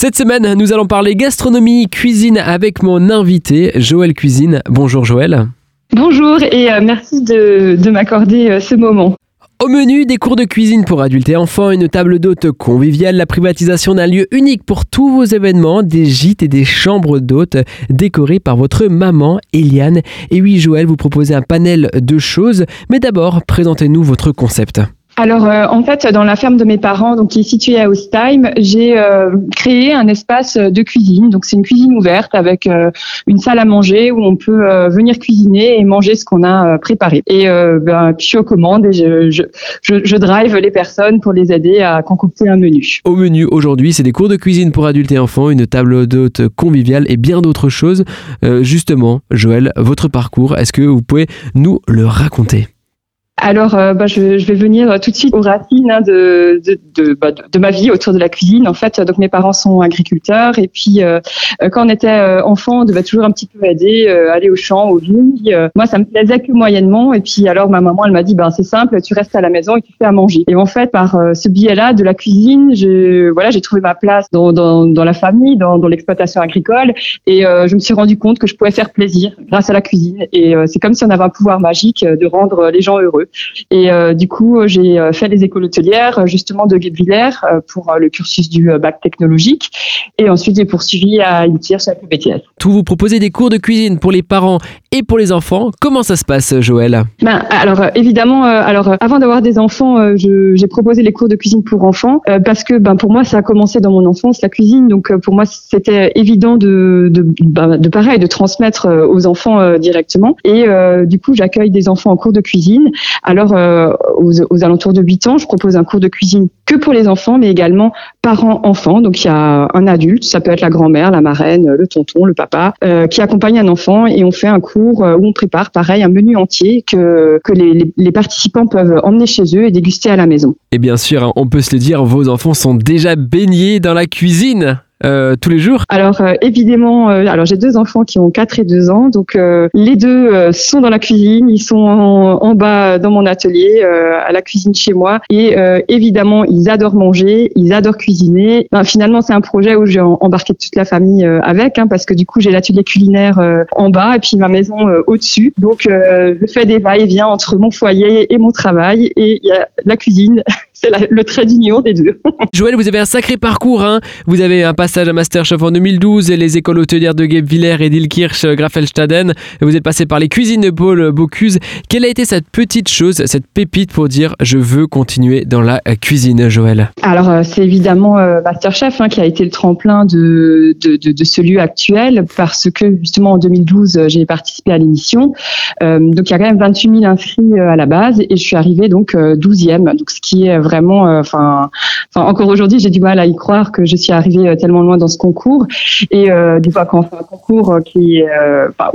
Cette semaine, nous allons parler gastronomie, cuisine avec mon invité, Joël Cuisine. Bonjour Joël. Bonjour et euh, merci de, de m'accorder euh, ce moment. Au menu, des cours de cuisine pour adultes et enfants, une table d'hôtes conviviale, la privatisation d'un lieu unique pour tous vos événements, des gîtes et des chambres d'hôtes décorées par votre maman, Eliane. Et oui, Joël, vous proposez un panel de choses, mais d'abord, présentez-nous votre concept. Alors euh, en fait, dans la ferme de mes parents, donc qui est située à Ostheim, j'ai euh, créé un espace de cuisine. Donc c'est une cuisine ouverte avec euh, une salle à manger où on peut venir cuisiner et manger ce qu'on a préparé. Et ben, je suis aux commandes et je, je, je, je, drive les personnes pour les aider à concocter un menu. Au menu aujourd'hui, c'est des cours de cuisine pour adultes et enfants, une table d'hôte conviviale et bien d'autres choses. justement, Joël, votre parcours, est-ce que vous pouvez nous le raconter? Alors, euh, bah, je, je, vais venir tout de suite aux racines hein, de, de, de, bah, de, ma vie autour de la cuisine. En fait, donc mes parents sont agriculteurs et puis euh, euh quand on était euh, enfant, on devait toujours un petit peu aider, aller au champ, aux vignes. moi, ça me plaisait que moyennement. Et puis alors, ma maman, elle m'a dit, ben c'est simple, tu restes à la maison et tu fais à manger. Et en fait, par ce biais-là de la cuisine, je, voilà, j'ai trouvé ma place dans, dans, dans la famille, dans, dans l'exploitation agricole, et je me suis rendu compte que je pouvais faire plaisir grâce à la cuisine. Et c'est comme si on avait un pouvoir magique de rendre les gens heureux. Et euh, du coup, j'ai euh, fait les écoles hôtelières justement de Guebwiller euh, pour le cursus du bac technologique. Et ensuite, j'ai poursuivi à INTIR chez la BTS. Tout vous proposez des cours de cuisine pour les parents et pour les enfants. Comment ça se passe, Joël ben, Alors, évidemment, alors avant d'avoir des enfants, j'ai proposé les cours de cuisine pour enfants parce que ben, pour moi, ça a commencé dans mon enfance, la cuisine. Donc, pour moi, c'était évident de, de, ben, de pareil, de transmettre aux enfants directement. Et du coup, j'accueille des enfants en cours de cuisine. Alors, euh, aux, alentours de 8 ans, je propose un cours de cuisine que pour les enfants, mais également parents-enfants. Donc, il y a un adulte, ça peut être la grand-mère, la marraine, le tonton, le papa, euh, qui accompagne un enfant et on fait un cours euh, où on prépare, pareil, un menu entier que, les, les participants peuvent emmener chez eux et déguster à la maison. Et bien sûr, hein, on peut se le dire, vos enfants sont déjà baignés dans la cuisine. Euh, tous les jours. Alors euh, évidemment, euh, alors j'ai deux enfants qui ont 4 et 2 ans, donc les deux sont dans la cuisine, ils sont en, bas dans mon atelier, à la cuisine chez moi, et évidemment ils adorent manger, ils adorent cuisiner. Ben, finalement c'est un projet où j'ai embarqué toute la famille avec, hein, parce que du coup j'ai l'atelier culinaire en bas et puis ma maison au-dessus, donc je fais des va-et-vient entre mon foyer et mon travail, et il y a la cuisine c'est le trait d'union des deux. Joël, vous avez un sacré parcours. Hein vous avez un passage à Masterchef en 2012 et les écoles hôtelières de Guebwiller et d'Ilkirch euh, Graffelstaden. Vous êtes passé par les cuisines de Paul Bocuse. Quelle a été cette petite chose, cette pépite pour dire je veux continuer dans la euh, cuisine, Joël? Alors, euh, c'est évidemment Masterchef hein, qui a été le tremplin de, de, de, de, ce lieu actuel parce que justement en 2012, j'ai participé à l'émission. donc, il y a quand même 28 000 inscrits à la base et je suis arrivée donc 12e, donc ce qui est vraiment, euh, enfin, encore aujourd'hui, j'ai du mal à y croire que je suis arrivée euh, tellement loin dans ce concours. Et euh, des fois, quand on fait un concours qui,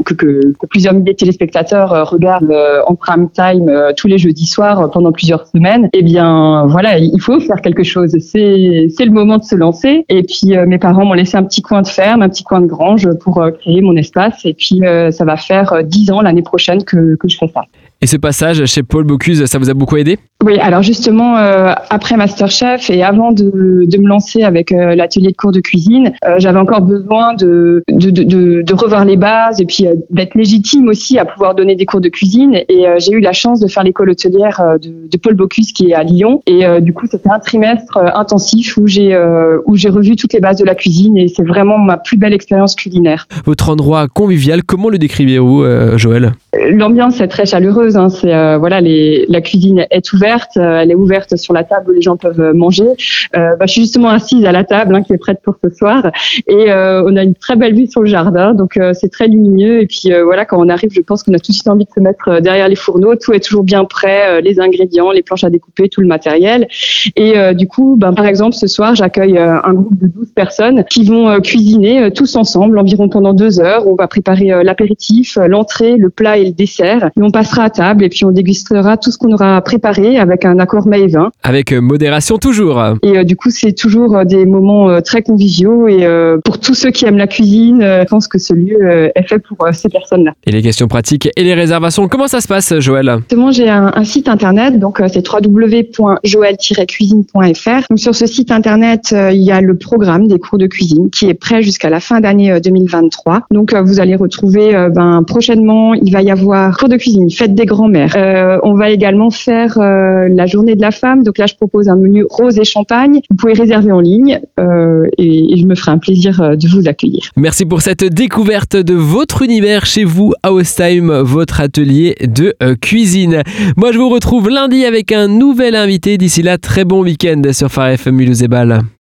que, que, plusieurs milliers de téléspectateurs regardent en prime time tous les jeudis soirs pendant plusieurs semaines, eh bien, voilà, il faut faire quelque chose. C'est, c'est le moment de se lancer. Et puis, mes parents m'ont laissé un petit coin de ferme, un petit coin de grange pour créer mon espace. Et puis, ça va faire dix ans l'année prochaine que, que je fais ça. Et ce passage chez Paul Bocuse, ça vous a beaucoup aidé? Oui, alors justement, euh, après Masterchef et avant de, de me lancer avec euh, l'atelier de cours de cuisine, euh, j'avais encore besoin de, de, de, de, revoir les bases et puis d'être légitime aussi à pouvoir donner des cours de cuisine. Et j'ai eu la chance de faire l'école hôtelière de, de, Paul Bocuse qui est à Lyon. Et du coup, c'était un trimestre intensif où j'ai où j'ai revu toutes les bases de la cuisine et c'est vraiment ma plus belle expérience culinaire. Votre endroit convivial, comment le décrivez-vous, Joël? L'ambiance est très chaleureuse. Hein. C'est euh, voilà, la cuisine est ouverte. Euh, elle est ouverte sur la table où les gens peuvent manger. Euh, bah, je suis justement assise à la table hein, qui est prête pour ce soir. Et on a une très belle vue sur le jardin. Donc c'est très lumineux. Et puis voilà, quand on arrive, je pense qu'on a tout de suite envie de se mettre derrière les fourneaux. Tout est toujours bien prêt, les ingrédients, les planches à découper, tout le matériel. Et du coup, ben, par exemple, ce soir, j'accueille un groupe de 12 personnes qui vont cuisiner tous ensemble, environ pendant deux heures. On va préparer l'apéritif, l'entrée, le plat et le dessert. Et on passera table et puis on dégustera tout ce qu'on aura préparé avec un accord et vin. Avec modération toujours. Et du coup, c'est toujours des moments très conviviaux et pour tous ceux qui aiment la cuisine, je pense que ce lieu est fait pour ces personnes-là. Et les questions pratiques et les réservations, comment ça se passe, Joël? Moi, j'ai un, un, site internet, donc c'est www.joël-cuisine.fr. Donc sur ce site internet, il y a le programme des cours de cuisine qui est prêt jusqu'à la fin d'année 2023. Donc vous allez retrouver ben, prochainement, il va y avoir cours de cuisine, fête des grands-mères. Euh, on va également faire euh, la journée de la femme. Donc là, je propose un menu rose et champagne. Vous pouvez réserver en ligne euh, et, et, je me ferai un plaisir de vous accueillir. Merci pour cette découverte de votre univers chez vous, Time, votre atelier de cuisine. Moi, je vous retrouve lundi avec un nouvel invité. D'ici là, très bon week-end sur Phare FM Mulhouse